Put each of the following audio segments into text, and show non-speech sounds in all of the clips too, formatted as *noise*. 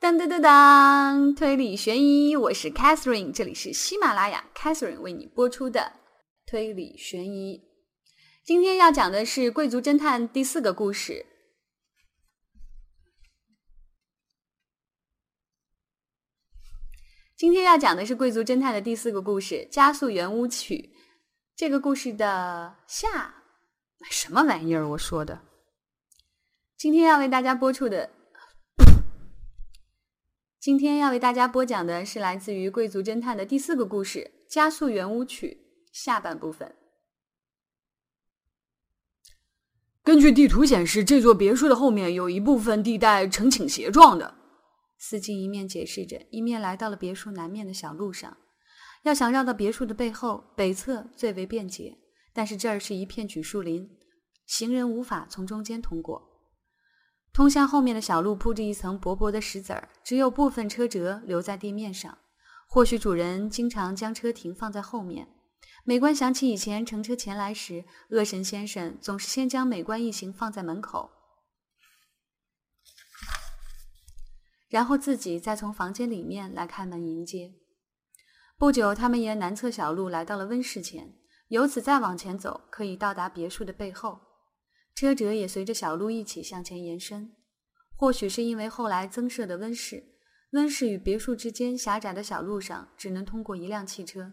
当当当当，推理悬疑，我是 Catherine，这里是喜马拉雅 Catherine 为你播出的推理悬疑。今天要讲的是《贵族侦探》第四个故事。今天要讲的是《贵族侦探》的第四个故事《加速圆舞曲》。这个故事的下什么玩意儿？我说的。今天要为大家播出的。今天要为大家播讲的是来自于《贵族侦探》的第四个故事《加速圆舞曲》下半部分。根据地图显示，这座别墅的后面有一部分地带呈倾斜状的。司机一面解释着，一面来到了别墅南面的小路上。要想绕到别墅的背后，北侧最为便捷，但是这儿是一片榉树林，行人无法从中间通过。通向后面的小路铺着一层薄薄的石子儿，只有部分车辙留在地面上。或许主人经常将车停放在后面。美观想起以前乘车前来时，恶神先生总是先将美观一行放在门口，然后自己再从房间里面来开门迎接。不久，他们沿南侧小路来到了温室前，由此再往前走，可以到达别墅的背后。车辙也随着小路一起向前延伸。或许是因为后来增设的温室，温室与别墅之间狭窄的小路上只能通过一辆汽车。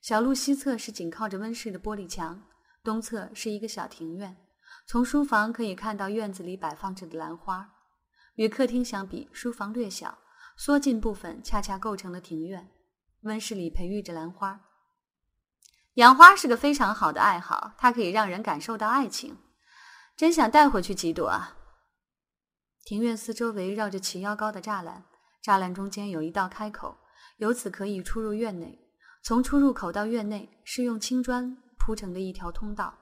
小路西侧是紧靠着温室的玻璃墙，东侧是一个小庭院。从书房可以看到院子里摆放着的兰花。与客厅相比，书房略小，缩进部分恰恰构成了庭院。温室里培育着兰花。养花是个非常好的爱好，它可以让人感受到爱情。真想带回去几朵啊！庭院四周围绕着齐腰高的栅栏，栅栏中间有一道开口，由此可以出入院内。从出入口到院内是用青砖铺成的一条通道，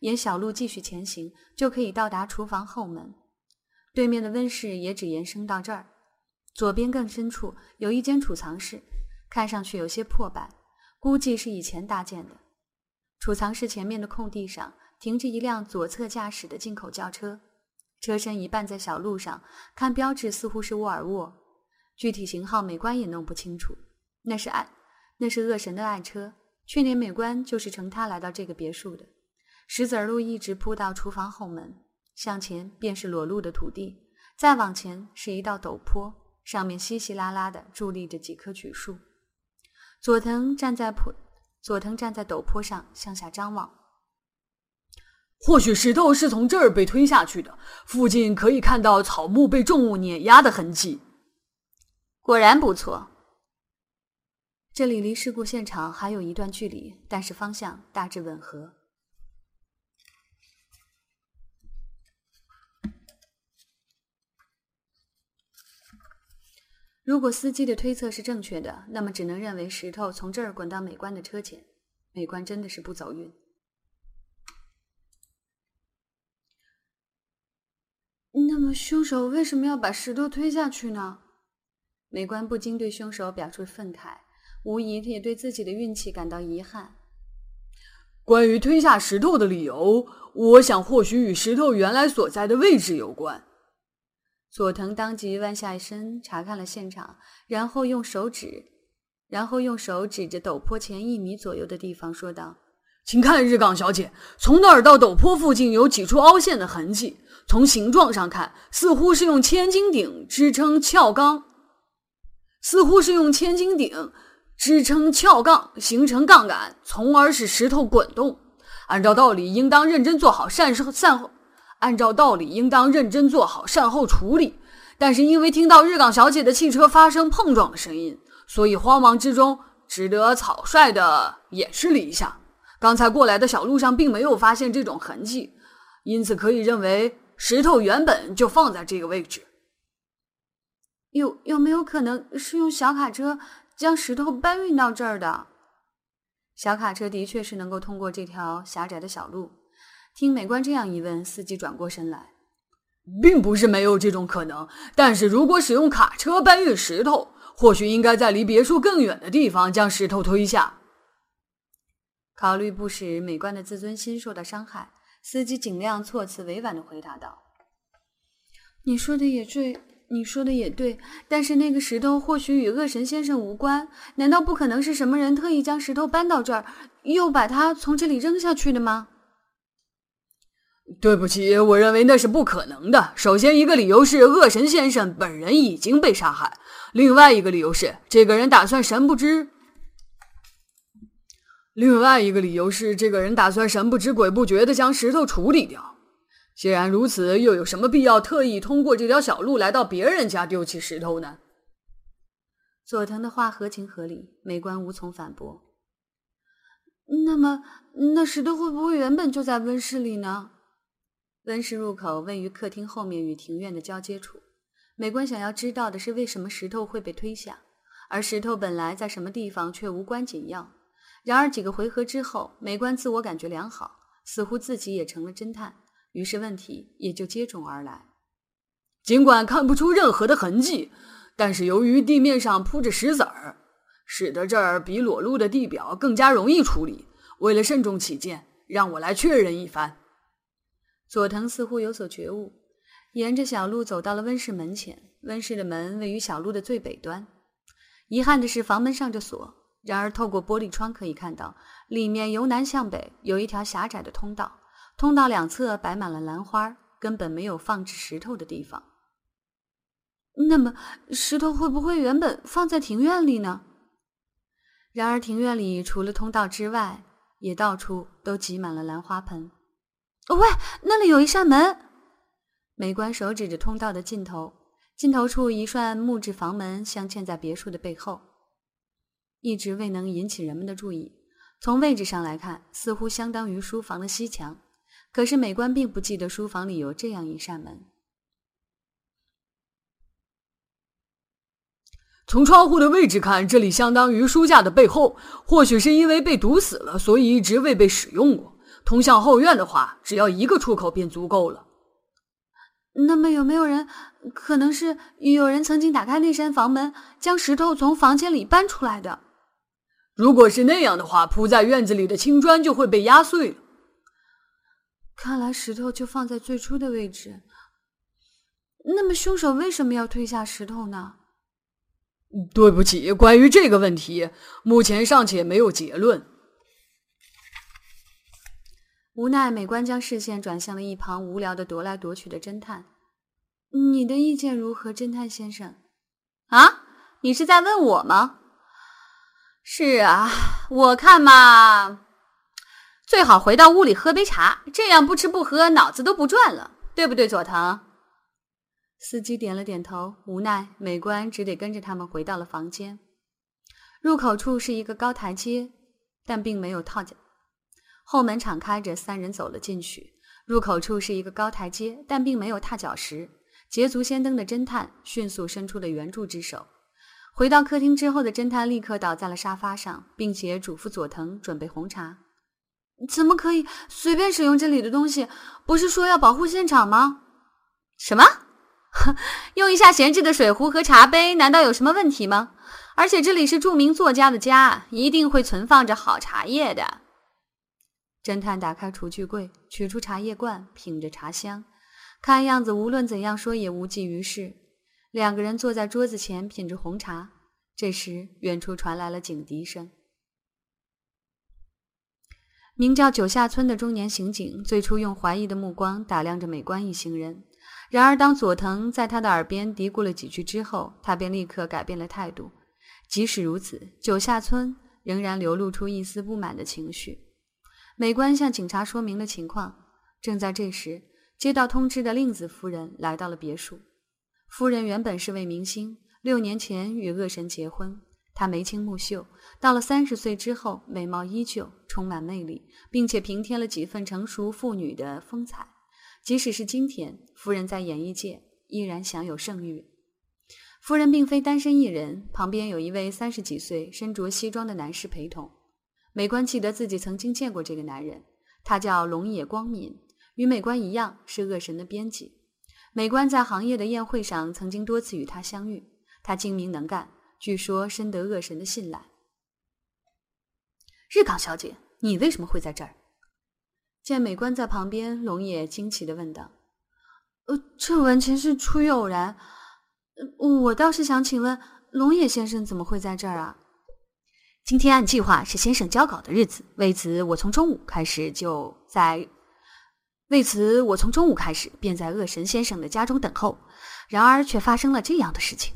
沿小路继续前行，就可以到达厨房后门。对面的温室也只延伸到这儿。左边更深处有一间储藏室，看上去有些破败，估计是以前搭建的。储藏室前面的空地上。停着一辆左侧驾驶的进口轿车，车身一半在小路上，看标志似乎是沃尔沃，具体型号、美观也弄不清楚。那是爱，那是恶神的爱车。去年美观就是乘它来到这个别墅的。石子儿路一直铺到厨房后门，向前便是裸露的土地，再往前是一道陡坡，上面稀稀拉拉的伫立着几棵榉树。佐藤站在坡，佐藤站在陡坡上向下张望。或许石头是从这儿被推下去的，附近可以看到草木被重物碾压的痕迹。果然不错。这里离事故现场还有一段距离，但是方向大致吻合。如果司机的推测是正确的，那么只能认为石头从这儿滚到美观的车前。美观真的是不走运。那么，凶手为什么要把石头推下去呢？美官不禁对凶手表示愤慨，无疑他也对自己的运气感到遗憾。关于推下石头的理由，我想或许与石头原来所在的位置有关。佐藤当即弯下身查看了现场，然后用手指，然后用手指着陡坡前一米左右的地方说道：“请看，日冈小姐，从那儿到陡坡附近有几处凹陷的痕迹。”从形状上看，似乎是用千斤顶支撑撬杠，似乎是用千斤顶支撑撬杠形成杠杆，从而使石头滚动。按照道理，应当认真做好善后善后。按照道理，应当认真做好善后处理。但是因为听到日岗小姐的汽车发生碰撞的声音，所以慌忙之中只得草率的掩饰了一下。刚才过来的小路上并没有发现这种痕迹，因此可以认为。石头原本就放在这个位置，有有没有可能是用小卡车将石头搬运到这儿的？小卡车的确是能够通过这条狭窄的小路。听美观这样一问，司机转过身来，并不是没有这种可能。但是如果使用卡车搬运石头，或许应该在离别墅更远的地方将石头推下。考虑不使美观的自尊心受到伤害。司机尽量措辞委婉的回答道：“你说的也对，你说的也对，但是那个石头或许与恶神先生无关。难道不可能是什么人特意将石头搬到这儿，又把它从这里扔下去的吗？对不起，我认为那是不可能的。首先，一个理由是恶神先生本人已经被杀害；另外一个理由是，这个人打算神不知；另外一个理由是，这个人打算神不知鬼不觉的将石头处理掉。既然如此，又有什么必要特意通过这条小路来到别人家丢弃石头呢？佐藤的话合情合理，美观无从反驳。那么，那石头会不会原本就在温室里呢？温室入口位于客厅后面与庭院的交接处。美观想要知道的是，为什么石头会被推下，而石头本来在什么地方却无关紧要。然而几个回合之后，美观自我感觉良好，似乎自己也成了侦探。于是问题也就接踵而来。尽管看不出任何的痕迹，但是由于地面上铺着石子儿，使得这儿比裸露的地表更加容易处理。为了慎重起见，让我来确认一番。佐藤似乎有所觉悟，沿着小路走到了温室门前。温室的门位于小路的最北端。遗憾的是，房门上着锁。然而，透过玻璃窗可以看到，里面由南向北有一条狭窄的通道。通道两侧摆满了兰花，根本没有放置石头的地方。那么，石头会不会原本放在庭院里呢？然而，庭院里除了通道之外，也到处都挤满了兰花盆。喂，那里有一扇门！美观手指着通道的尽头，尽头处一扇木质房门镶嵌在别墅的背后，一直未能引起人们的注意。从位置上来看，似乎相当于书房的西墙。可是美观并不记得书房里有这样一扇门。从窗户的位置看，这里相当于书架的背后。或许是因为被堵死了，所以一直未被使用过。通向后院的话，只要一个出口便足够了。那么有没有人？可能是有人曾经打开那扇房门，将石头从房间里搬出来的。如果是那样的话，铺在院子里的青砖就会被压碎了。看来石头就放在最初的位置。那么凶手为什么要推下石头呢？对不起，关于这个问题，目前尚且没有结论。无奈，美官将视线转向了一旁无聊的踱来踱去的侦探。你的意见如何，侦探先生？啊，你是在问我吗？是啊，我看嘛。最好回到屋里喝杯茶，这样不吃不喝，脑子都不转了，对不对，佐藤？司机点了点头，无奈美观只得跟着他们回到了房间。入口处是一个高台阶，但并没有套脚。后门敞开着，三人走了进去。入口处是一个高台阶，但并没有踏脚石。捷足先登的侦探迅速伸出了援助之手。回到客厅之后的侦探立刻倒在了沙发上，并且嘱咐佐藤准备红茶。怎么可以随便使用这里的东西？不是说要保护现场吗？什么？用一下闲置的水壶和茶杯，难道有什么问题吗？而且这里是著名作家的家，一定会存放着好茶叶的。侦探打开厨具柜，取出茶叶罐，品着茶香。看样子无论怎样说也无济于事。两个人坐在桌子前品着红茶。这时，远处传来了警笛声。名叫九下村的中年刑警最初用怀疑的目光打量着美观一行人，然而当佐藤在他的耳边嘀咕了几句之后，他便立刻改变了态度。即使如此，九下村仍然流露出一丝不满的情绪。美观向警察说明了情况。正在这时，接到通知的令子夫人来到了别墅。夫人原本是位明星，六年前与恶神结婚。她眉清目秀，到了三十岁之后，美貌依旧，充满魅力，并且平添了几分成熟妇女的风采。即使是今天，夫人在演艺界依然享有盛誉。夫人并非单身一人，旁边有一位三十几岁、身着西装的男士陪同。美观记得自己曾经见过这个男人，他叫龙野光敏，与美观一样是恶神的编辑。美观在行业的宴会上曾经多次与他相遇，他精明能干。据说深得恶神的信赖。日冈小姐，你为什么会在这儿？见美观在旁边，龙野惊奇的问道：“呃，这完全是出于偶然。我倒是想请问，龙野先生怎么会在这儿啊？今天按计划是先生交稿的日子，为此我从中午开始就在，为此我从中午开始便在恶神先生的家中等候。然而却发生了这样的事情。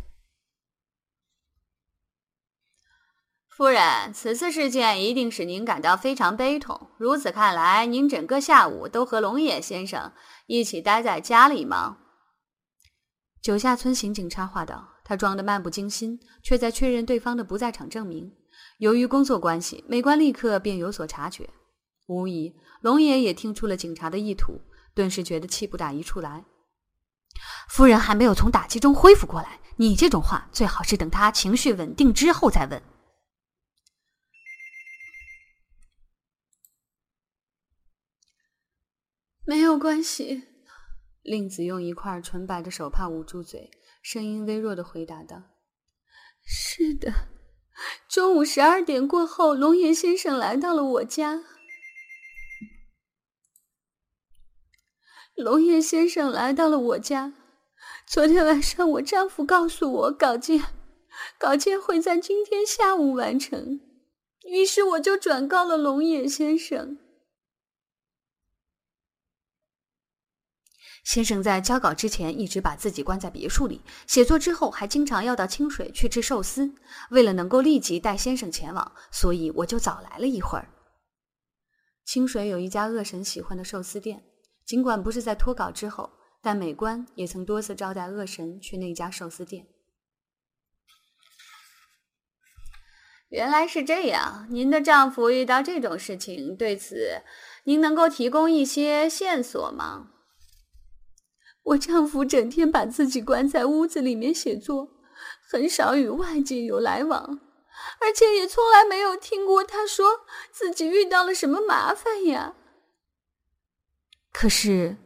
夫人，此次事件一定使您感到非常悲痛。如此看来，您整个下午都和龙野先生一起待在家里吗？九下村刑警插话道。他装得漫不经心，却在确认对方的不在场证明。由于工作关系，美官立刻便有所察觉。无疑，龙爷也听出了警察的意图，顿时觉得气不打一处来。夫人还没有从打击中恢复过来，你这种话最好是等她情绪稳定之后再问。没有关系，令子用一块纯白的手帕捂住嘴，声音微弱的回答道：“是的，中午十二点过后，龙岩先生来到了我家。龙岩先生来到了我家。昨天晚上，我丈夫告诉我稿件，稿件会在今天下午完成，于是我就转告了龙野先生。”先生在交稿之前一直把自己关在别墅里，写作之后还经常要到清水去吃寿司。为了能够立即带先生前往，所以我就早来了一会儿。清水有一家恶神喜欢的寿司店，尽管不是在脱稿之后，但美观也曾多次招待恶神去那家寿司店。原来是这样，您的丈夫遇到这种事情，对此您能够提供一些线索吗？我丈夫整天把自己关在屋子里面写作，很少与外界有来往，而且也从来没有听过他说自己遇到了什么麻烦呀。可是，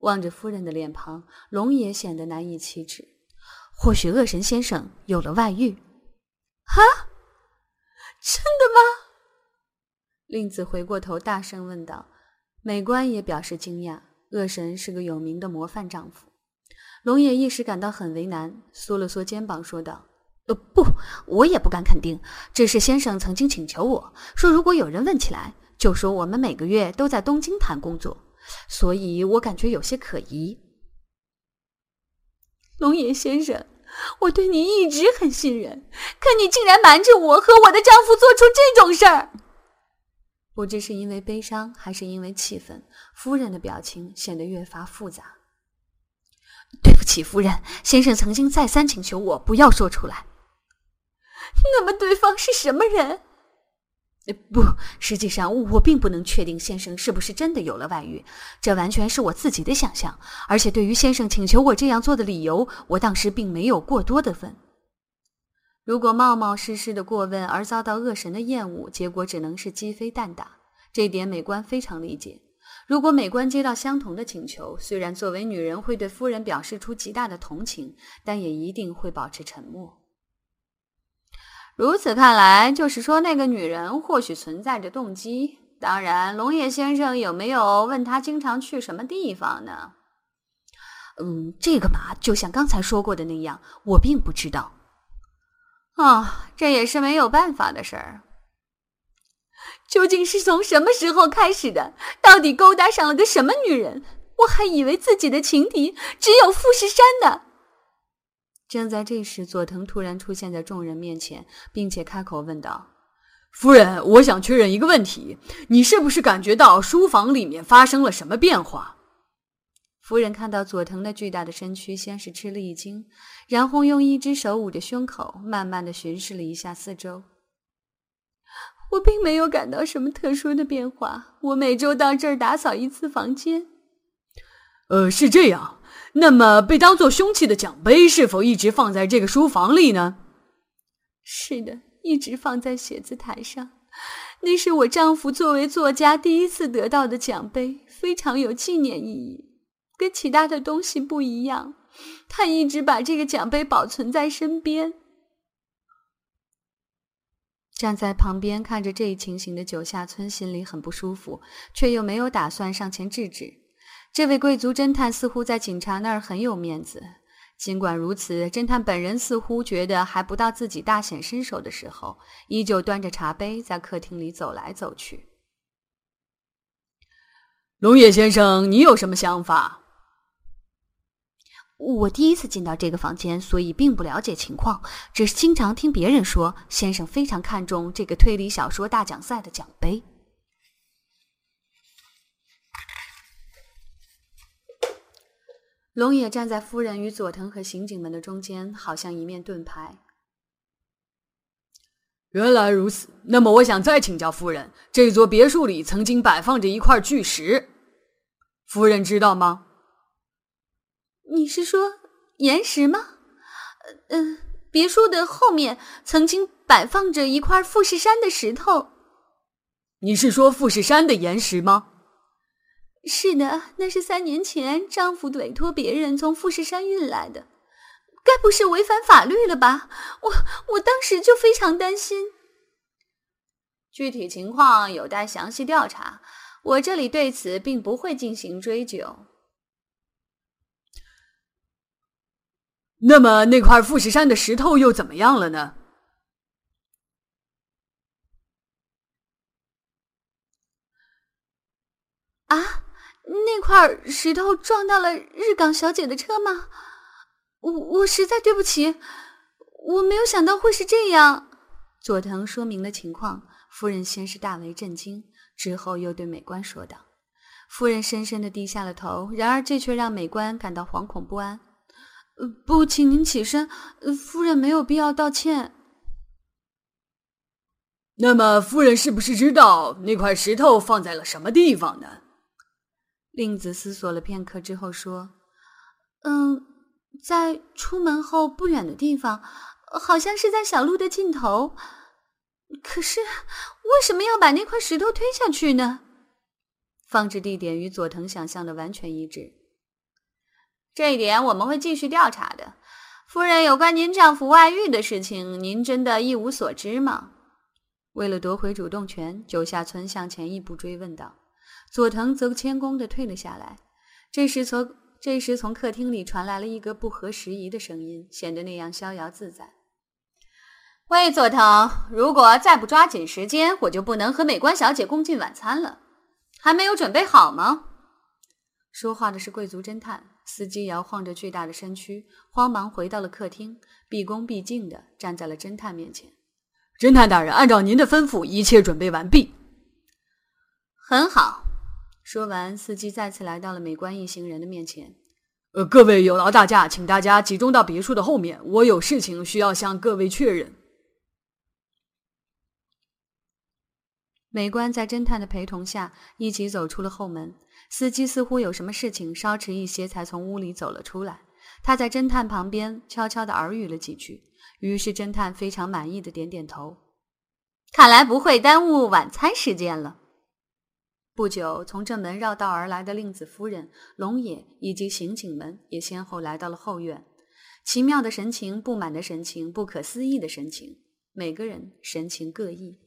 望着夫人的脸庞，龙也显得难以启齿。或许恶神先生有了外遇？啊，真的吗？令子回过头大声问道。美官也表示惊讶。恶神是个有名的模范丈夫，龙野一时感到很为难，缩了缩肩膀，说道：“呃，不，我也不敢肯定。只是先生曾经请求我说，如果有人问起来，就说我们每个月都在东京谈工作，所以我感觉有些可疑。”龙野先生，我对你一直很信任，可你竟然瞒着我和我的丈夫做出这种事儿。不知是因为悲伤还是因为气愤，夫人的表情显得越发复杂。对不起，夫人，先生曾经再三请求我不要说出来。*laughs* 那么对方是什么人？不，实际上我并不能确定先生是不是真的有了外遇，这完全是我自己的想象。而且对于先生请求我这样做的理由，我当时并没有过多的问。如果冒冒失失的过问而遭到恶神的厌恶，结果只能是鸡飞蛋打。这点美官非常理解。如果美官接到相同的请求，虽然作为女人会对夫人表示出极大的同情，但也一定会保持沉默。如此看来，就是说那个女人或许存在着动机。当然，龙野先生有没有问她经常去什么地方呢？嗯，这个嘛，就像刚才说过的那样，我并不知道。啊，这也是没有办法的事儿。究竟是从什么时候开始的？到底勾搭上了个什么女人？我还以为自己的情敌只有富士山呢。正在这时，佐藤突然出现在众人面前，并且开口问道：“夫人，我想确认一个问题，你是不是感觉到书房里面发生了什么变化？”夫人看到佐藤那巨大的身躯，先是吃了一惊，然后用一只手捂着胸口，慢慢的巡视了一下四周。我并没有感到什么特殊的变化。我每周到这儿打扫一次房间。呃，是这样。那么，被当做凶器的奖杯是否一直放在这个书房里呢？是的，一直放在写字台上。那是我丈夫作为作家第一次得到的奖杯，非常有纪念意义。跟其他的东西不一样，他一直把这个奖杯保存在身边。站在旁边看着这一情形的九下村心里很不舒服，却又没有打算上前制止。这位贵族侦探似乎在警察那儿很有面子，尽管如此，侦探本人似乎觉得还不到自己大显身手的时候，依旧端着茶杯在客厅里走来走去。龙野先生，你有什么想法？我第一次进到这个房间，所以并不了解情况，只是经常听别人说，先生非常看重这个推理小说大奖赛的奖杯。龙野站在夫人与佐藤和刑警们的中间，好像一面盾牌。原来如此，那么我想再请教夫人，这座别墅里曾经摆放着一块巨石，夫人知道吗？你是说岩石吗？嗯，别墅的后面曾经摆放着一块富士山的石头。你是说富士山的岩石吗？是的，那是三年前丈夫委托别人从富士山运来的，该不是违反法律了吧？我我当时就非常担心。具体情况有待详细调查，我这里对此并不会进行追究。那么那块富士山的石头又怎么样了呢？啊？那块石头撞到了日港小姐的车吗？我我实在对不起，我没有想到会是这样。佐藤说明了情况，夫人先是大为震惊，之后又对美观说道：“夫人深深的低下了头，然而这却让美观感到惶恐不安。呃，不，请您起身，夫人没有必要道歉。那么，夫人是不是知道那块石头放在了什么地方呢？”令子思索了片刻之后说：“嗯，在出门后不远的地方，好像是在小路的尽头。可是为什么要把那块石头推下去呢？放置地点与佐藤想象的完全一致。这一点我们会继续调查的。夫人，有关您丈夫外遇的事情，您真的一无所知吗？”为了夺回主动权，九下村向前一步追问道。佐藤则谦恭的退了下来。这时，从这时从客厅里传来了一个不合时宜的声音，显得那样逍遥自在。喂，佐藤，如果再不抓紧时间，我就不能和美观小姐共进晚餐了。还没有准备好吗？说话的是贵族侦探。司机摇晃着巨大的身躯，慌忙回到了客厅，毕恭毕敬地站在了侦探面前。侦探大人，按照您的吩咐，一切准备完毕。很好。说完，司机再次来到了美观一行人的面前。呃，各位有劳大驾，请大家集中到别墅的后面，我有事情需要向各位确认。美官在侦探的陪同下一起走出了后门。司机似乎有什么事情，稍迟一些才从屋里走了出来。他在侦探旁边悄悄地耳语了几句，于是侦探非常满意的点点头。看来不会耽误晚餐时间了。不久，从正门绕道而来的令子夫人、龙野以及刑警们也先后来到了后院。奇妙的神情、不满的神情、不可思议的神情，每个人神情各异。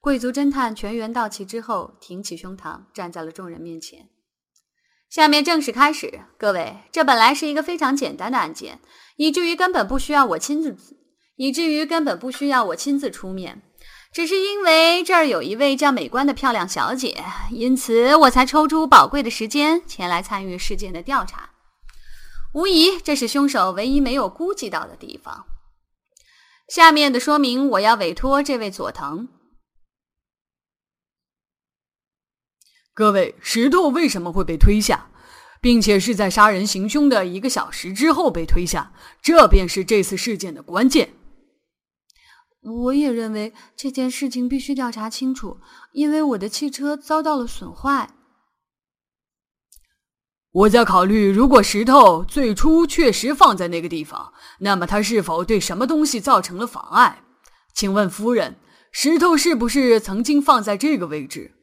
贵族侦探全员到齐之后，挺起胸膛，站在了众人面前。下面正式开始，各位，这本来是一个非常简单的案件，以至于根本不需要我亲自，以至于根本不需要我亲自出面。只是因为这儿有一位叫美观的漂亮小姐，因此我才抽出宝贵的时间前来参与事件的调查。无疑，这是凶手唯一没有估计到的地方。下面的说明，我要委托这位佐藤。各位，石头为什么会被推下，并且是在杀人行凶的一个小时之后被推下？这便是这次事件的关键。我也认为这件事情必须调查清楚，因为我的汽车遭到了损坏。我在考虑，如果石头最初确实放在那个地方，那么它是否对什么东西造成了妨碍？请问夫人，石头是不是曾经放在这个位置？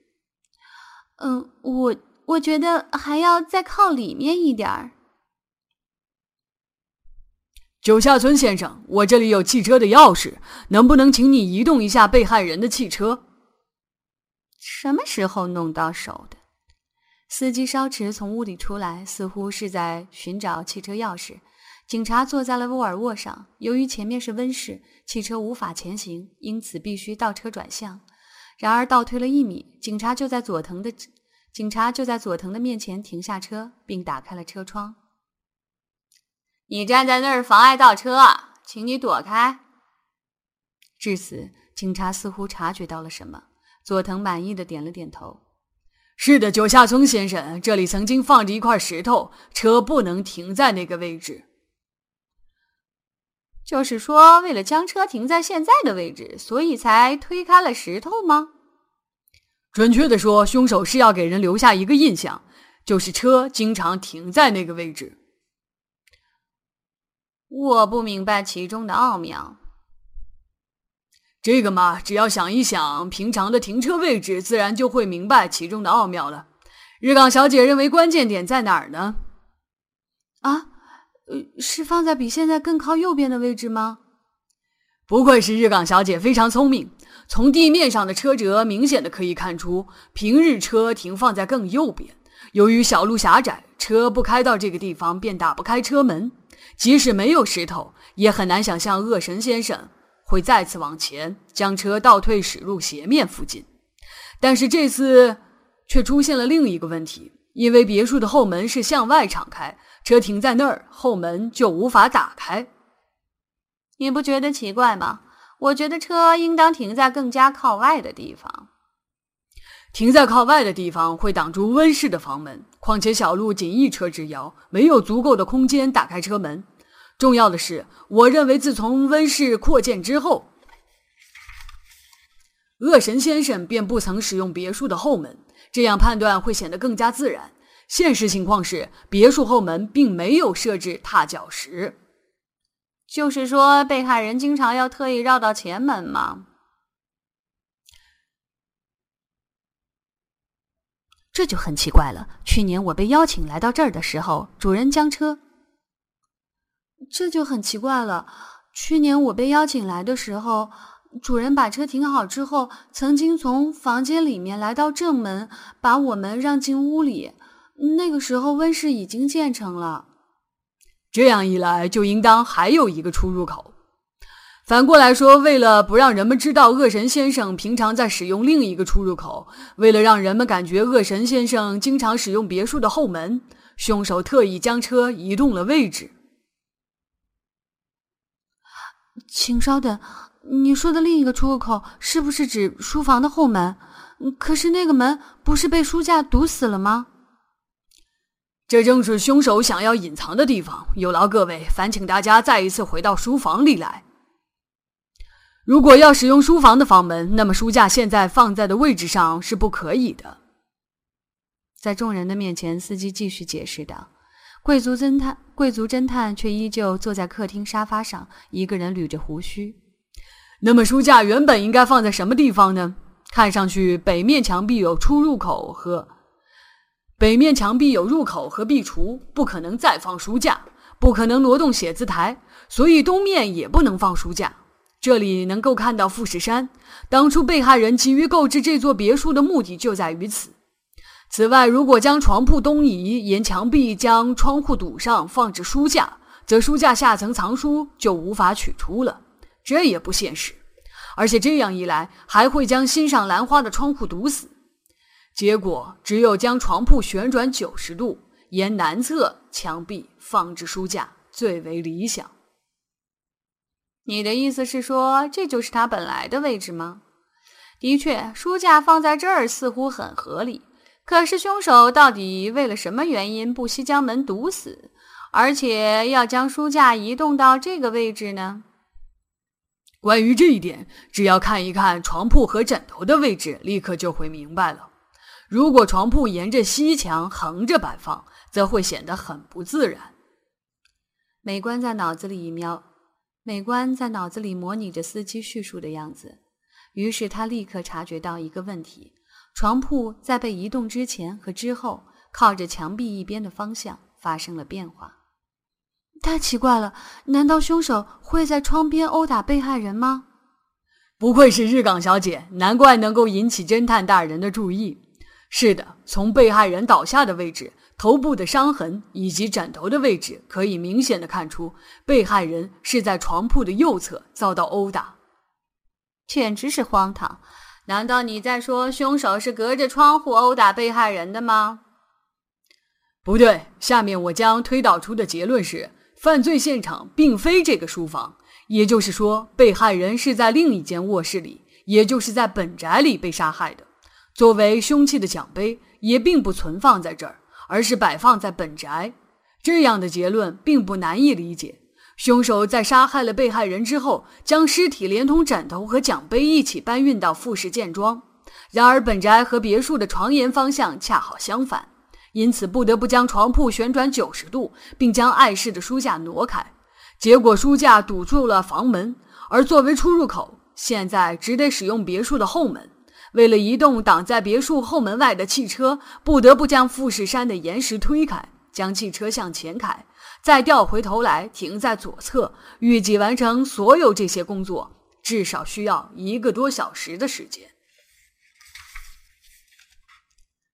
嗯，我我觉得还要再靠里面一点儿。九下村先生，我这里有汽车的钥匙，能不能请你移动一下被害人的汽车？什么时候弄到手的？司机稍迟从屋里出来，似乎是在寻找汽车钥匙。警察坐在了沃尔沃上，由于前面是温室，汽车无法前行，因此必须倒车转向。然而倒退了一米，警察就在佐藤的警察就在佐藤的面前停下车，并打开了车窗。你站在那儿妨碍倒车，请你躲开。至此，警察似乎察觉到了什么。佐藤满意的点了点头：“是的，九下村先生，这里曾经放着一块石头，车不能停在那个位置。”就是说，为了将车停在现在的位置，所以才推开了石头吗？准确的说，凶手是要给人留下一个印象，就是车经常停在那个位置。我不明白其中的奥妙。这个嘛，只要想一想平常的停车位置，自然就会明白其中的奥妙了。日港小姐认为关键点在哪儿呢？啊？呃，是放在比现在更靠右边的位置吗？不愧是日港小姐，非常聪明。从地面上的车辙明显的可以看出，平日车停放在更右边。由于小路狭窄，车不开到这个地方便打不开车门。即使没有石头，也很难想象恶神先生会再次往前将车倒退驶入斜面附近。但是这次却出现了另一个问题，因为别墅的后门是向外敞开。车停在那儿，后门就无法打开。你不觉得奇怪吗？我觉得车应当停在更加靠外的地方。停在靠外的地方会挡住温室的房门，况且小路仅一车之遥，没有足够的空间打开车门。重要的是，我认为自从温室扩建之后，恶神先生便不曾使用别墅的后门，这样判断会显得更加自然。现实情况是，别墅后门并没有设置踏脚石，就是说，被害人经常要特意绕到前门吗？这就很奇怪了。去年我被邀请来到这儿的时候，主人将车……这就很奇怪了。去年我被邀请来的时候，主人把车停好之后，曾经从房间里面来到正门，把我们让进屋里。那个时候温室已经建成了，这样一来就应当还有一个出入口。反过来说，为了不让人们知道恶神先生平常在使用另一个出入口，为了让人们感觉恶神先生经常使用别墅的后门，凶手特意将车移动了位置。请稍等，你说的另一个出入口是不是指书房的后门？可是那个门不是被书架堵死了吗？这正是凶手想要隐藏的地方。有劳各位，烦请大家再一次回到书房里来。如果要使用书房的房门，那么书架现在放在的位置上是不可以的。在众人的面前，司机继续解释道：“贵族侦探，贵族侦探却依旧坐在客厅沙发上，一个人捋着胡须。那么书架原本应该放在什么地方呢？看上去北面墙壁有出入口和……”北面墙壁有入口和壁橱，不可能再放书架，不可能挪动写字台，所以东面也不能放书架。这里能够看到富士山。当初被害人急于购置这座别墅的目的就在于此。此外，如果将床铺东移，沿墙壁将窗户堵上，放置书架，则书架下层藏书就无法取出了，这也不现实。而且这样一来，还会将欣赏兰花的窗户堵死。结果只有将床铺旋转九十度，沿南侧墙壁放置书架最为理想。你的意思是说，这就是他本来的位置吗？的确，书架放在这儿似乎很合理。可是凶手到底为了什么原因不惜将门堵死，而且要将书架移动到这个位置呢？关于这一点，只要看一看床铺和枕头的位置，立刻就会明白了。如果床铺沿着西墙横着摆放，则会显得很不自然。美观在脑子里描，美观在脑子里模拟着司机叙述的样子。于是他立刻察觉到一个问题：床铺在被移动之前和之后，靠着墙壁一边的方向发生了变化。太奇怪了！难道凶手会在窗边殴打被害人吗？不愧是日港小姐，难怪能够引起侦探大人的注意。是的，从被害人倒下的位置、头部的伤痕以及枕头的位置，可以明显的看出，被害人是在床铺的右侧遭到殴打。简直是荒唐！难道你在说凶手是隔着窗户殴打被害人的吗？不对，下面我将推导出的结论是，犯罪现场并非这个书房，也就是说，被害人是在另一间卧室里，也就是在本宅里被杀害的。作为凶器的奖杯也并不存放在这儿，而是摆放在本宅。这样的结论并不难以理解。凶手在杀害了被害人之后，将尸体连同枕头和奖杯一起搬运到富士建庄。然而，本宅和别墅的床沿方向恰好相反，因此不得不将床铺旋转九十度，并将碍事的书架挪开。结果，书架堵住了房门，而作为出入口，现在只得使用别墅的后门。为了移动挡在别墅后门外的汽车，不得不将富士山的岩石推开，将汽车向前开，再调回头来停在左侧。预计完成所有这些工作，至少需要一个多小时的时间。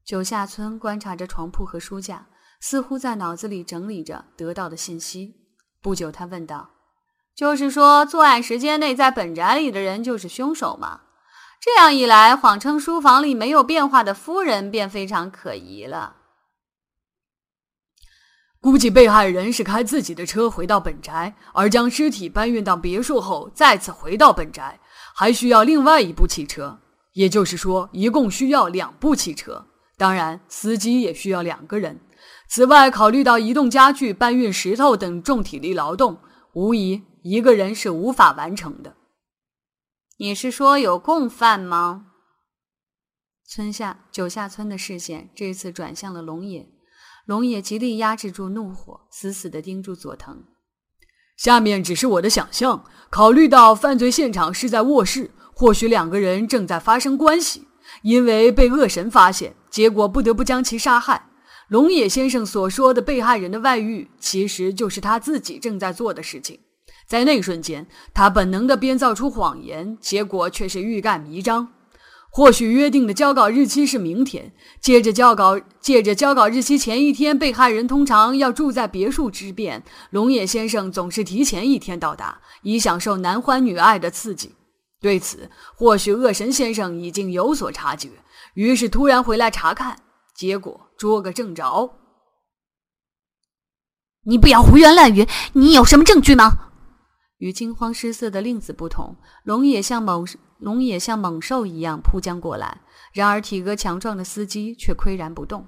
九下村观察着床铺和书架，似乎在脑子里整理着得到的信息。不久，他问道：“就是说，作案时间内在本宅里的人就是凶手吗？”这样一来，谎称书房里没有变化的夫人便非常可疑了。估计被害人是开自己的车回到本宅，而将尸体搬运到别墅后再次回到本宅，还需要另外一部汽车。也就是说，一共需要两部汽车。当然，司机也需要两个人。此外，考虑到移动家具、搬运石头等重体力劳动，无疑一个人是无法完成的。你是说有共犯吗？村下九下村的视线这次转向了龙野，龙野极力压制住怒火，死死地盯住佐藤。下面只是我的想象，考虑到犯罪现场是在卧室，或许两个人正在发生关系，因为被恶神发现，结果不得不将其杀害。龙野先生所说的被害人的外遇，其实就是他自己正在做的事情。在那一瞬间，他本能地编造出谎言，结果却是欲盖弥彰。或许约定的交稿日期是明天，借着交稿，借着交稿日期前一天，被害人通常要住在别墅之便，龙野先生总是提前一天到达，以享受男欢女爱的刺激。对此，或许恶神先生已经有所察觉，于是突然回来查看，结果捉个正着。你不要胡言乱语，你有什么证据吗？与惊慌失色的令子不同，龙野像猛龙野像猛兽一样扑将过来。然而体格强壮的司机却岿然不动。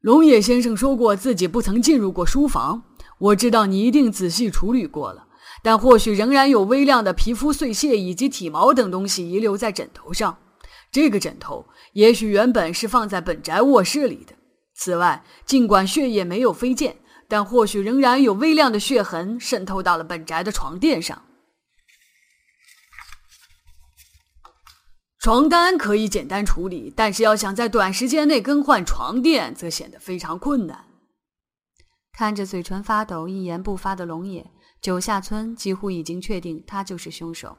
龙野先生说过自己不曾进入过书房，我知道你一定仔细处理过了，但或许仍然有微量的皮肤碎屑以及体毛等东西遗留在枕头上。这个枕头也许原本是放在本宅卧室里的。此外，尽管血液没有飞溅。但或许仍然有微量的血痕渗透到了本宅的床垫上。床单可以简单处理，但是要想在短时间内更换床垫，则显得非常困难。看着嘴唇发抖、一言不发的龙野，九下村几乎已经确定他就是凶手。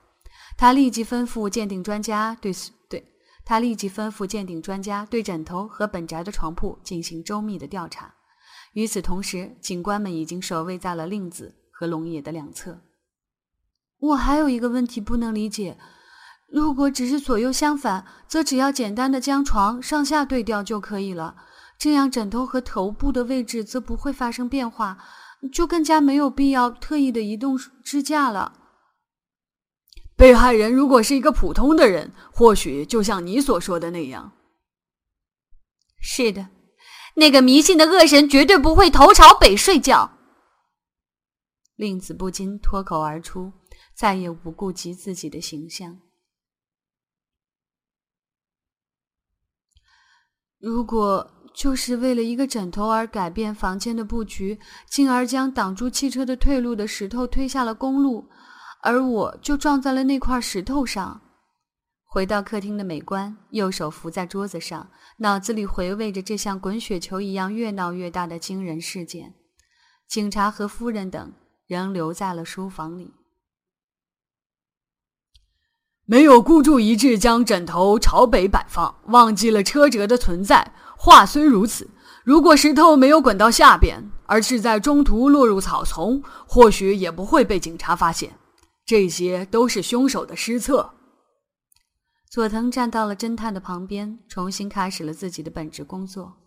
他立即吩咐鉴定专家对对，他立即吩咐鉴定专家对枕头和本宅的床铺进行周密的调查。与此同时，警官们已经守卫在了令子和龙野的两侧。我还有一个问题不能理解：如果只是左右相反，则只要简单的将床上下对调就可以了，这样枕头和头部的位置则不会发生变化，就更加没有必要特意的移动支架了。被害人如果是一个普通的人，或许就像你所说的那样。是的。那个迷信的恶神绝对不会头朝北睡觉。令子不禁脱口而出，再也不顾及自己的形象。如果就是为了一个枕头而改变房间的布局，进而将挡住汽车的退路的石头推下了公路，而我就撞在了那块石头上。回到客厅的美观，右手扶在桌子上，脑子里回味着这像滚雪球一样越闹越大的惊人事件。警察和夫人等仍留在了书房里。没有孤注一掷将枕头朝北摆放，忘记了车辙的存在。话虽如此，如果石头没有滚到下边，而是在中途落入草丛，或许也不会被警察发现。这些都是凶手的失策。佐藤站到了侦探的旁边，重新开始了自己的本职工作。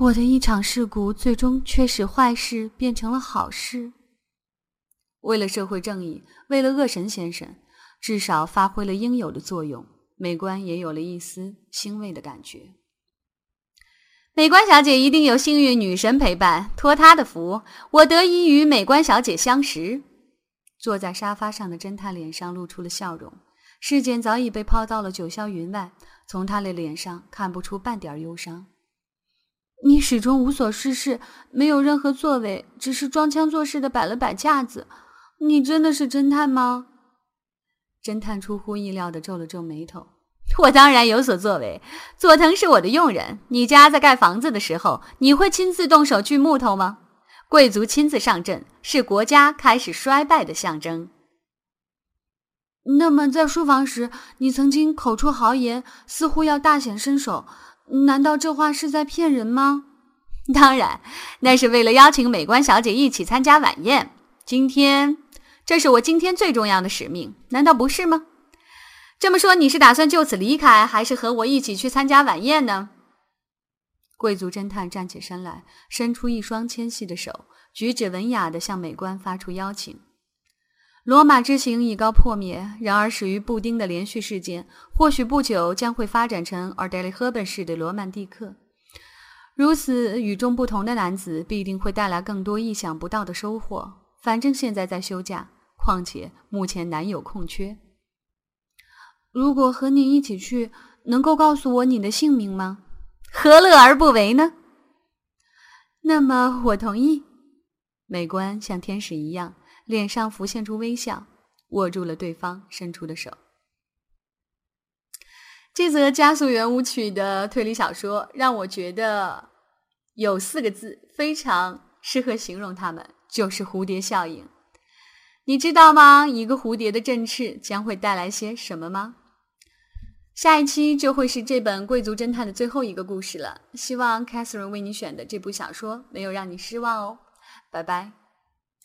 我的一场事故，最终却使坏事变成了好事。为了社会正义，为了恶神先生。至少发挥了应有的作用，美观也有了一丝欣慰的感觉。美观小姐一定有幸运女神陪伴，托她的福，我得以与美观小姐相识。坐在沙发上的侦探脸上露出了笑容，事件早已被抛到了九霄云外，从他的脸上看不出半点忧伤。你始终无所事事，没有任何作为，只是装腔作势的摆了摆架子。你真的是侦探吗？侦探出乎意料地皱了皱眉头：“ *laughs* 我当然有所作为。佐藤是我的佣人。你家在盖房子的时候，你会亲自动手锯木头吗？贵族亲自上阵，是国家开始衰败的象征。那么，在书房时，你曾经口出豪言，似乎要大显身手。难道这话是在骗人吗？*laughs* 当然，那是为了邀请美观小姐一起参加晚宴。今天。”这是我今天最重要的使命，难道不是吗？这么说，你是打算就此离开，还是和我一起去参加晚宴呢？贵族侦探站起身来，伸出一双纤细的手，举止文雅地向美观发出邀请。罗马之行已告破灭，然而始于布丁的连续事件，或许不久将会发展成尔德里·赫本式的罗曼蒂克。如此与众不同的男子，必定会带来更多意想不到的收获。反正现在在休假。况且目前男友空缺。如果和你一起去，能够告诉我你的姓名吗？何乐而不为呢？那么我同意。美观像天使一样，脸上浮现出微笑，握住了对方伸出的手。这则加速圆舞曲的推理小说，让我觉得有四个字非常适合形容它们，就是蝴蝶效应。你知道吗？一个蝴蝶的振翅将会带来些什么吗？下一期就会是这本《贵族侦探》的最后一个故事了。希望 Catherine 为你选的这部小说没有让你失望哦。拜拜。